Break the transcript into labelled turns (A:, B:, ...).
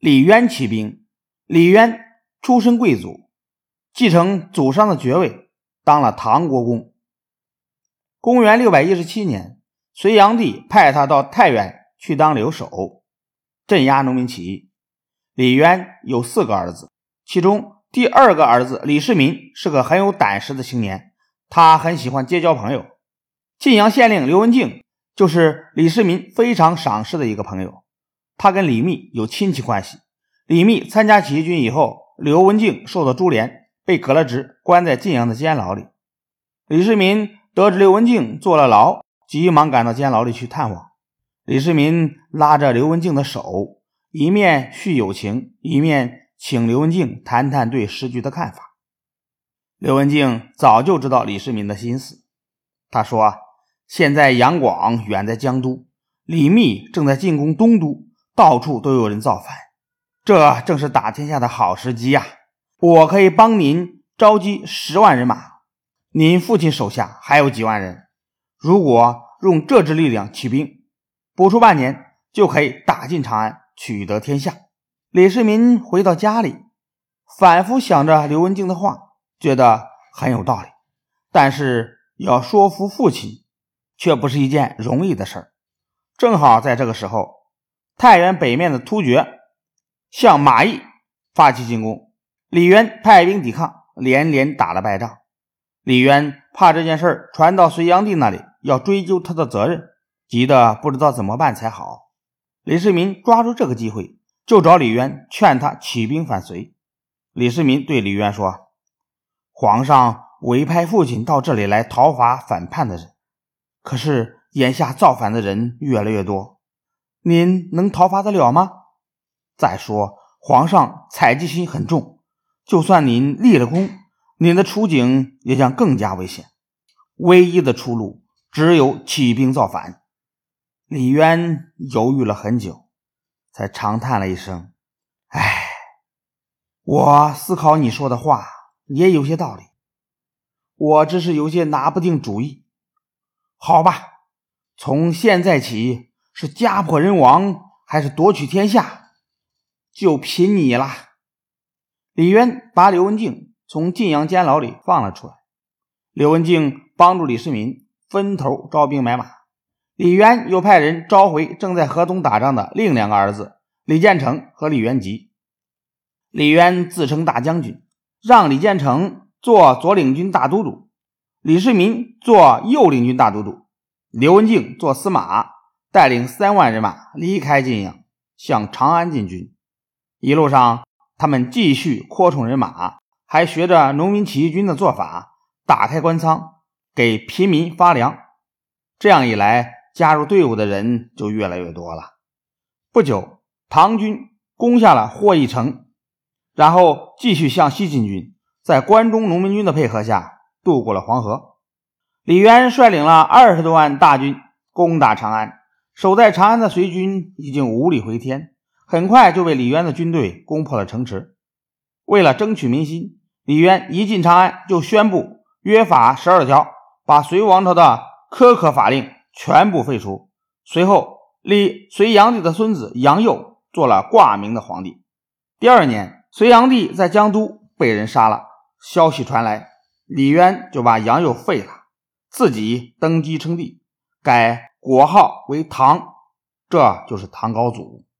A: 李渊起兵。李渊出身贵族，继承祖上的爵位，当了唐国公。公元六百一十七年，隋炀帝派他到太原去当留守，镇压农民起义。李渊有四个儿子，其中第二个儿子李世民是个很有胆识的青年，他很喜欢结交朋友。晋阳县令刘文静就是李世民非常赏识的一个朋友，他跟李密有亲戚关系。李密参加起义军以后，刘文静受到株连，被革了职，关在晋阳的监牢里。李世民得知刘文静坐了牢，急忙赶到监牢里去探望。李世民拉着刘文静的手，一面叙友情，一面请刘文静谈谈对时局的看法。刘文静早就知道李世民的心思，他说。现在杨广远在江都，李密正在进攻东都，到处都有人造反，这正是打天下的好时机呀！我可以帮您召集十万人马，您父亲手下还有几万人，如果用这支力量起兵，不出半年就可以打进长安，取得天下。李世民回到家里，反复想着刘文静的话，觉得很有道理，但是要说服父亲。却不是一件容易的事儿。正好在这个时候，太原北面的突厥向马邑发起进攻，李渊派兵抵抗，连连打了败仗。李渊怕这件事传到隋炀帝那里，要追究他的责任，急得不知道怎么办才好。李世民抓住这个机会，就找李渊劝他起兵反隋。李世民对李渊说：“皇上委派父亲到这里来讨伐反叛的人。”可是眼下造反的人越来越多，您能讨伐得了吗？再说皇上采集心很重，就算您立了功，您的处境也将更加危险。唯一的出路只有起兵造反。李渊犹豫了很久，才长叹了一声：“唉，我思考你说的话也有些道理，我只是有些拿不定主意。”好吧，从现在起是家破人亡还是夺取天下，就凭你了。李渊把刘文静从晋阳监牢里放了出来。刘文静帮助李世民分头招兵买马。李渊又派人召回正在河东打仗的另两个儿子李建成和李元吉。李渊自称大将军，让李建成做左领军大都督。李世民做右领军大都督，刘文静做司马，带领三万人马离开晋阳，向长安进军。一路上，他们继续扩充人马，还学着农民起义军的做法，打开官仓，给平民发粮。这样一来，加入队伍的人就越来越多了。不久，唐军攻下了霍邑城，然后继续向西进军，在关中农民军的配合下。渡过了黄河，李渊率领了二十多万大军攻打长安。守在长安的隋军已经无力回天，很快就被李渊的军队攻破了城池。为了争取民心，李渊一进长安就宣布约法十二条，把隋王朝的苛刻法令全部废除。随后立隋炀帝的孙子杨佑做了挂名的皇帝。第二年，隋炀帝在江都被人杀了，消息传来。李渊就把杨佑废了，自己登基称帝，改国号为唐，这就是唐高祖。